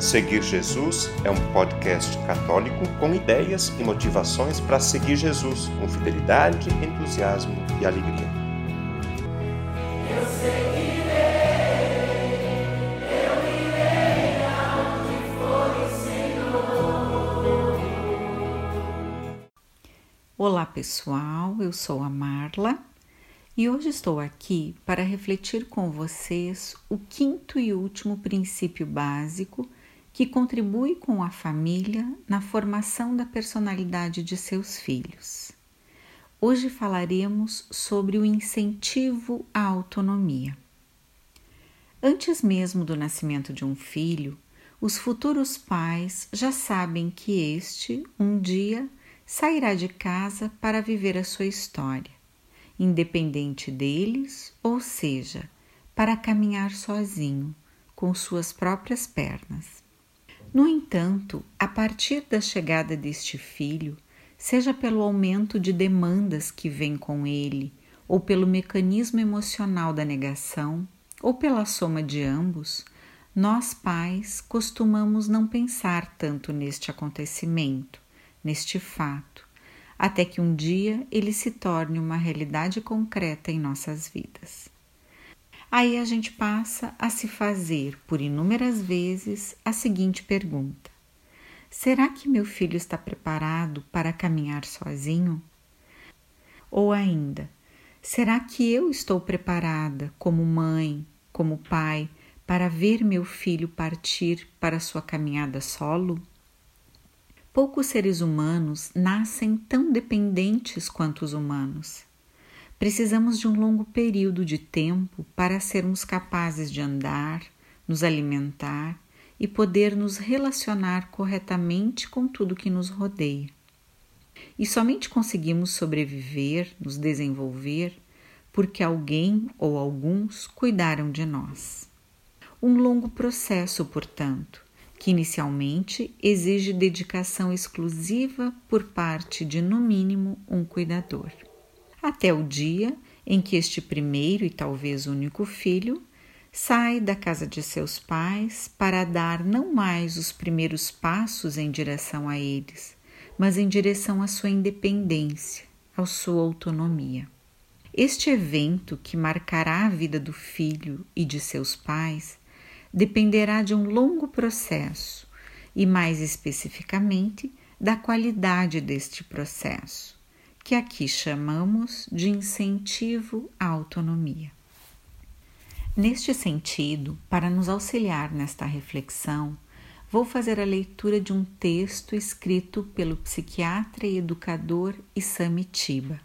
Seguir Jesus é um podcast católico com ideias e motivações para seguir Jesus com fidelidade, entusiasmo e alegria. Eu seguirei, eu irei for o Senhor. Olá pessoal, eu sou a Marla e hoje estou aqui para refletir com vocês o quinto e último princípio básico que contribui com a família na formação da personalidade de seus filhos. Hoje falaremos sobre o incentivo à autonomia. Antes mesmo do nascimento de um filho, os futuros pais já sabem que este, um dia, sairá de casa para viver a sua história, independente deles, ou seja, para caminhar sozinho, com suas próprias pernas. No entanto, a partir da chegada deste filho, seja pelo aumento de demandas que vem com ele, ou pelo mecanismo emocional da negação, ou pela soma de ambos, nós pais costumamos não pensar tanto neste acontecimento, neste fato, até que um dia ele se torne uma realidade concreta em nossas vidas. Aí a gente passa a se fazer por inúmeras vezes a seguinte pergunta: Será que meu filho está preparado para caminhar sozinho? Ou ainda, será que eu estou preparada como mãe, como pai, para ver meu filho partir para sua caminhada solo? Poucos seres humanos nascem tão dependentes quanto os humanos. Precisamos de um longo período de tempo para sermos capazes de andar, nos alimentar e poder nos relacionar corretamente com tudo que nos rodeia. E somente conseguimos sobreviver, nos desenvolver, porque alguém ou alguns cuidaram de nós. Um longo processo, portanto, que inicialmente exige dedicação exclusiva por parte de, no mínimo, um cuidador até o dia em que este primeiro e talvez único filho sai da casa de seus pais para dar não mais os primeiros passos em direção a eles, mas em direção à sua independência, à sua autonomia. Este evento que marcará a vida do filho e de seus pais dependerá de um longo processo e, mais especificamente, da qualidade deste processo que aqui chamamos de incentivo à autonomia. Neste sentido, para nos auxiliar nesta reflexão, vou fazer a leitura de um texto escrito pelo psiquiatra e educador Isami Tiba,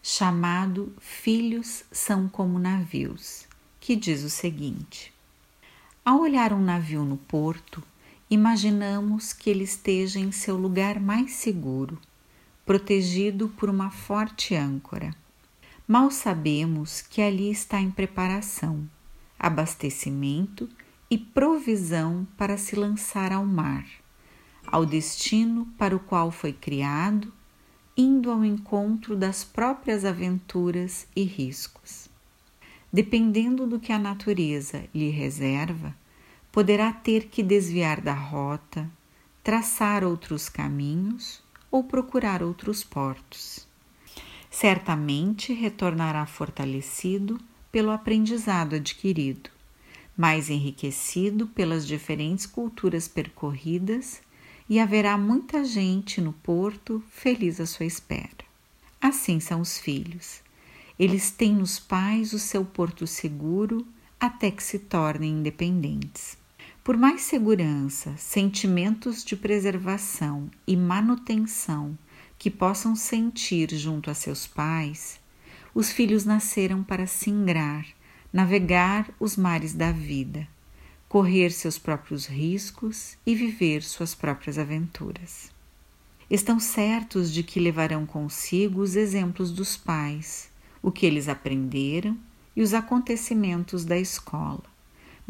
chamado Filhos são como navios, que diz o seguinte: Ao olhar um navio no porto, imaginamos que ele esteja em seu lugar mais seguro protegido por uma forte âncora. Mal sabemos que ali está em preparação, abastecimento e provisão para se lançar ao mar, ao destino para o qual foi criado, indo ao encontro das próprias aventuras e riscos. Dependendo do que a natureza lhe reserva, poderá ter que desviar da rota, traçar outros caminhos ou procurar outros portos. Certamente retornará fortalecido pelo aprendizado adquirido, mais enriquecido pelas diferentes culturas percorridas e haverá muita gente no porto feliz à sua espera. Assim são os filhos. Eles têm nos pais o seu porto seguro até que se tornem independentes. Por mais segurança, sentimentos de preservação e manutenção que possam sentir junto a seus pais, os filhos nasceram para singrar, navegar os mares da vida, correr seus próprios riscos e viver suas próprias aventuras. Estão certos de que levarão consigo os exemplos dos pais, o que eles aprenderam e os acontecimentos da escola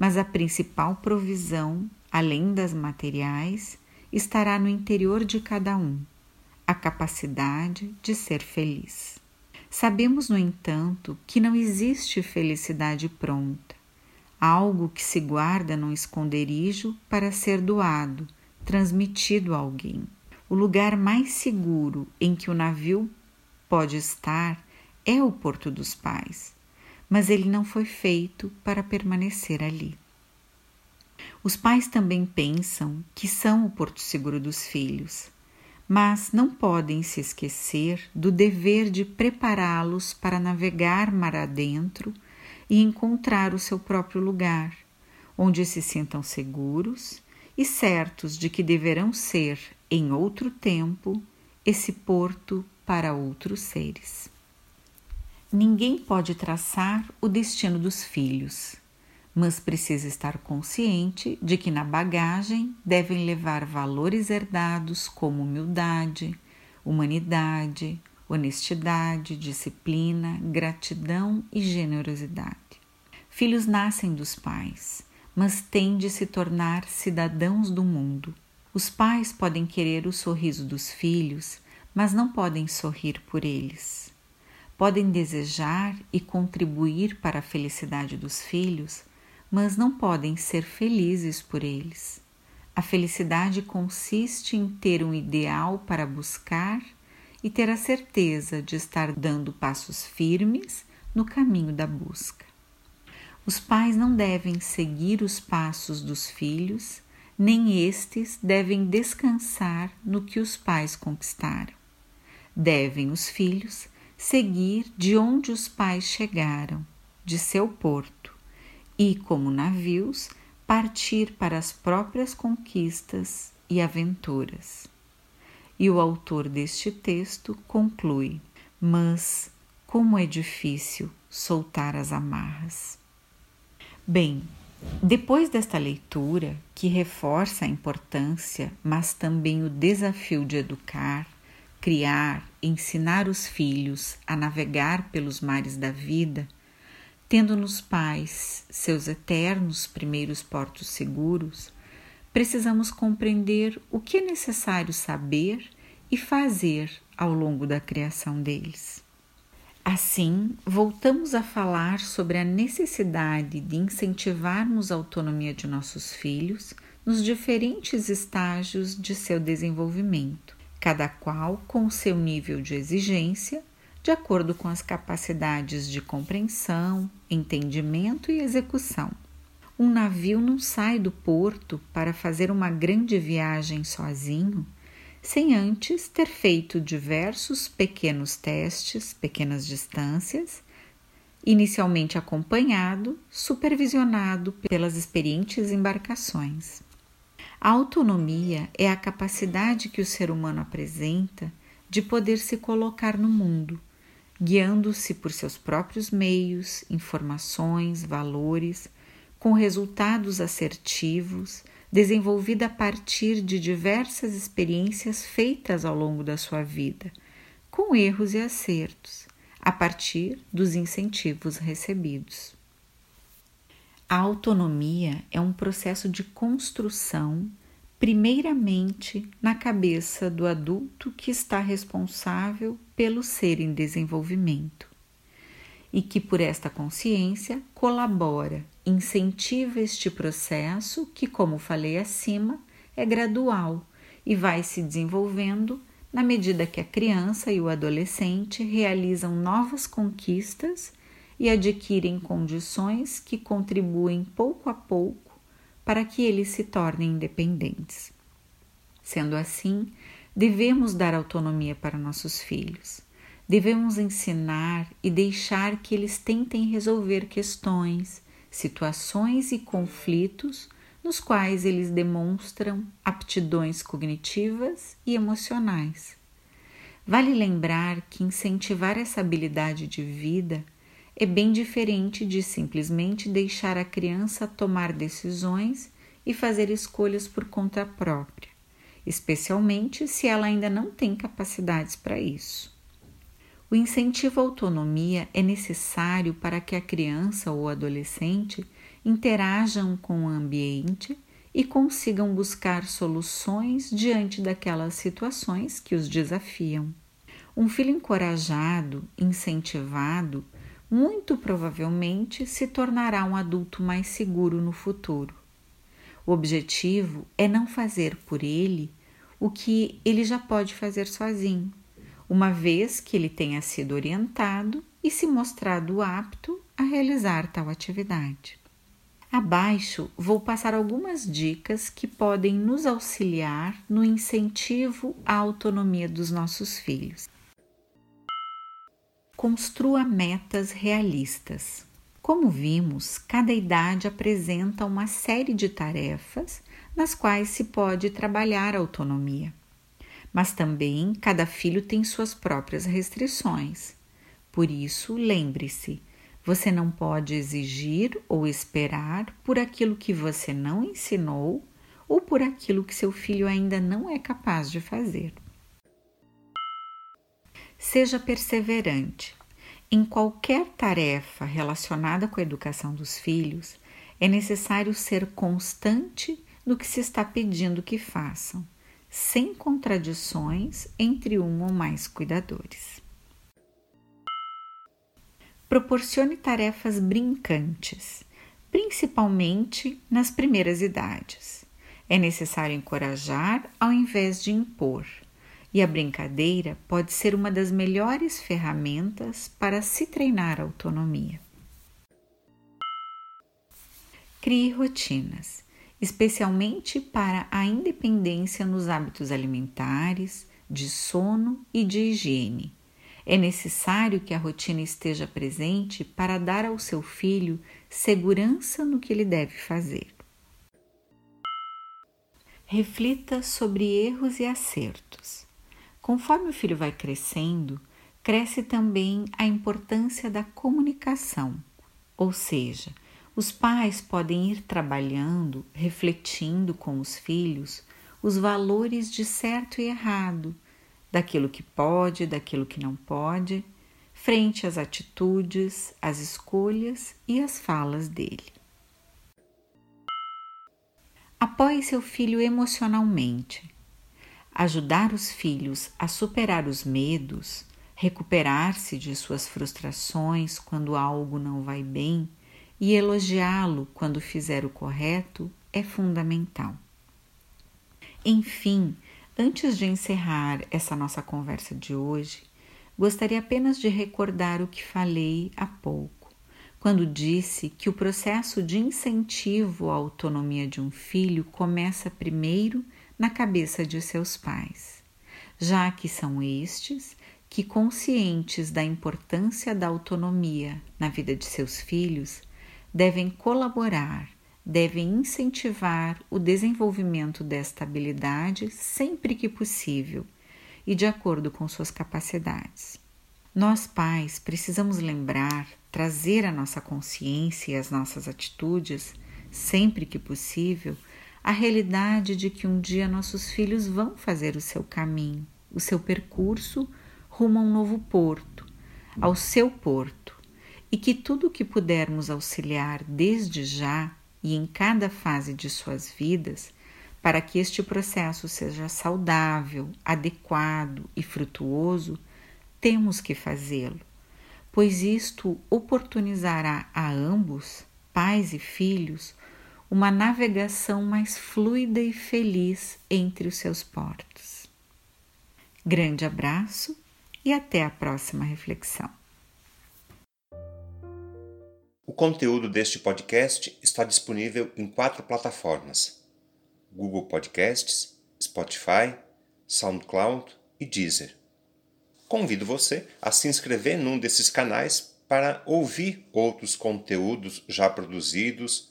mas a principal provisão, além das materiais, estará no interior de cada um a capacidade de ser feliz. Sabemos, no entanto, que não existe felicidade pronta. algo que se guarda num esconderijo para ser doado, transmitido a alguém. O lugar mais seguro em que o navio pode estar é o Porto dos Pais, mas ele não foi feito para permanecer ali. Os pais também pensam que são o porto seguro dos filhos, mas não podem se esquecer do dever de prepará-los para navegar mar adentro e encontrar o seu próprio lugar, onde se sintam seguros e certos de que deverão ser, em outro tempo, esse porto para outros seres. Ninguém pode traçar o destino dos filhos, mas precisa estar consciente de que na bagagem devem levar valores herdados como humildade, humanidade, honestidade, disciplina, gratidão e generosidade. Filhos nascem dos pais, mas têm de se tornar cidadãos do mundo. Os pais podem querer o sorriso dos filhos, mas não podem sorrir por eles. Podem desejar e contribuir para a felicidade dos filhos, mas não podem ser felizes por eles. A felicidade consiste em ter um ideal para buscar e ter a certeza de estar dando passos firmes no caminho da busca. Os pais não devem seguir os passos dos filhos, nem estes devem descansar no que os pais conquistaram. Devem os filhos seguir de onde os pais chegaram, de seu porto, e, como navios, partir para as próprias conquistas e aventuras. E o autor deste texto conclui: Mas como é difícil soltar as amarras. Bem, depois desta leitura, que reforça a importância, mas também o desafio de educar, criar, ensinar os filhos a navegar pelos mares da vida, tendo nos pais seus eternos primeiros portos seguros, precisamos compreender o que é necessário saber e fazer ao longo da criação deles. Assim, voltamos a falar sobre a necessidade de incentivarmos a autonomia de nossos filhos nos diferentes estágios de seu desenvolvimento, cada qual com seu nível de exigência, de acordo com as capacidades de compreensão, entendimento e execução. Um navio não sai do porto para fazer uma grande viagem sozinho sem antes ter feito diversos pequenos testes, pequenas distâncias, inicialmente acompanhado, supervisionado pelas experientes embarcações. A autonomia é a capacidade que o ser humano apresenta de poder se colocar no mundo, guiando-se por seus próprios meios, informações, valores, com resultados assertivos desenvolvida a partir de diversas experiências feitas ao longo da sua vida, com erros e acertos, a partir dos incentivos recebidos. A autonomia é um processo de construção, primeiramente na cabeça do adulto que está responsável pelo ser em desenvolvimento e que, por esta consciência, colabora, incentiva este processo que, como falei acima, é gradual e vai se desenvolvendo na medida que a criança e o adolescente realizam novas conquistas e adquirem condições que contribuem pouco a pouco para que eles se tornem independentes. Sendo assim, devemos dar autonomia para nossos filhos Devemos ensinar e deixar que eles tentem resolver questões, situações e conflitos nos quais eles demonstram aptidões cognitivas e emocionais. Vale lembrar que incentivar essa habilidade de vida é bem diferente de simplesmente deixar a criança tomar decisões e fazer escolhas por conta própria, especialmente se ela ainda não tem capacidades para isso. O incentivo à autonomia é necessário para que a criança ou adolescente interajam com o ambiente e consigam buscar soluções diante daquelas situações que os desafiam. Um filho encorajado, incentivado, muito provavelmente se tornará um adulto mais seguro no futuro. O objetivo é não fazer por ele o que ele já pode fazer sozinho, uma vez que ele tenha sido orientado e se mostrado apto a realizar tal atividade. Abaixo vou passar algumas dicas que podem nos auxiliar no incentivo à autonomia dos nossos filhos. Construa metas realistas. Como vimos, cada idade apresenta uma série de tarefas nas quais se pode trabalhar a autonomia. Mas também cada filho tem suas próprias restrições. Por isso, lembre-se: você não pode exigir ou esperar por aquilo que você não ensinou ou por aquilo que seu filho ainda não é capaz de fazer. Seja perseverante. Em qualquer tarefa relacionada com a educação dos filhos, é necessário ser constante no que se está pedindo que façam, sem contradições entre um ou mais cuidadores. Proporcione tarefas brincantes, principalmente nas primeiras idades. É necessário encorajar ao invés de impor e a brincadeira pode ser uma das melhores ferramentas para se treinar a autonomia. Crie rotinas, especialmente para a independência nos hábitos alimentares, de sono e de higiene. É necessário que a rotina esteja presente para dar ao seu filho segurança no que ele deve fazer. Reflita sobre erros e acertos. Conforme o filho vai crescendo, cresce também a importância da comunicação, ou seja, os pais podem ir trabalhando, refletindo com os filhos os valores de certo e errado, daquilo que pode, daquilo que não pode, frente às atitudes, às escolhas e às falas dele. Apoie seu filho emocionalmente ajudar os filhos a superar os medos, recuperar-se de suas frustrações quando algo não vai bem e elogiá-lo quando fizer o correto é fundamental. Enfim, antes de encerrar essa nossa conversa de hoje, gostaria apenas de recordar o que falei há pouco, quando disse que o processo de incentivo à autonomia de um filho começa primeiro na cabeça de seus pais, já que são estes que, conscientes da importância da autonomia na vida de seus filhos, devem colaborar, devem incentivar o desenvolvimento desta habilidade sempre que possível e de acordo com suas capacidades. Nós, pais, precisamos lembrar, trazer à nossa consciência e às nossas atitudes, sempre que possível, a realidade de que um dia nossos filhos vão fazer o seu caminho, o seu percurso rumo a um novo porto, ao seu porto, e que tudo o que pudermos auxiliar desde já e em cada fase de suas vidas, para que este processo seja saudável, adequado e frutuoso, temos que fazê-lo, pois isto oportunizará a ambos, pais e filhos, uma navegação mais fluida e feliz entre os seus portos. Grande abraço e até a próxima reflexão. O conteúdo deste podcast está disponível em quatro plataformas: Google Podcasts, Spotify, SoundCloud e Deezer. Convido você a se inscrever num desses canais para ouvir outros conteúdos já produzidos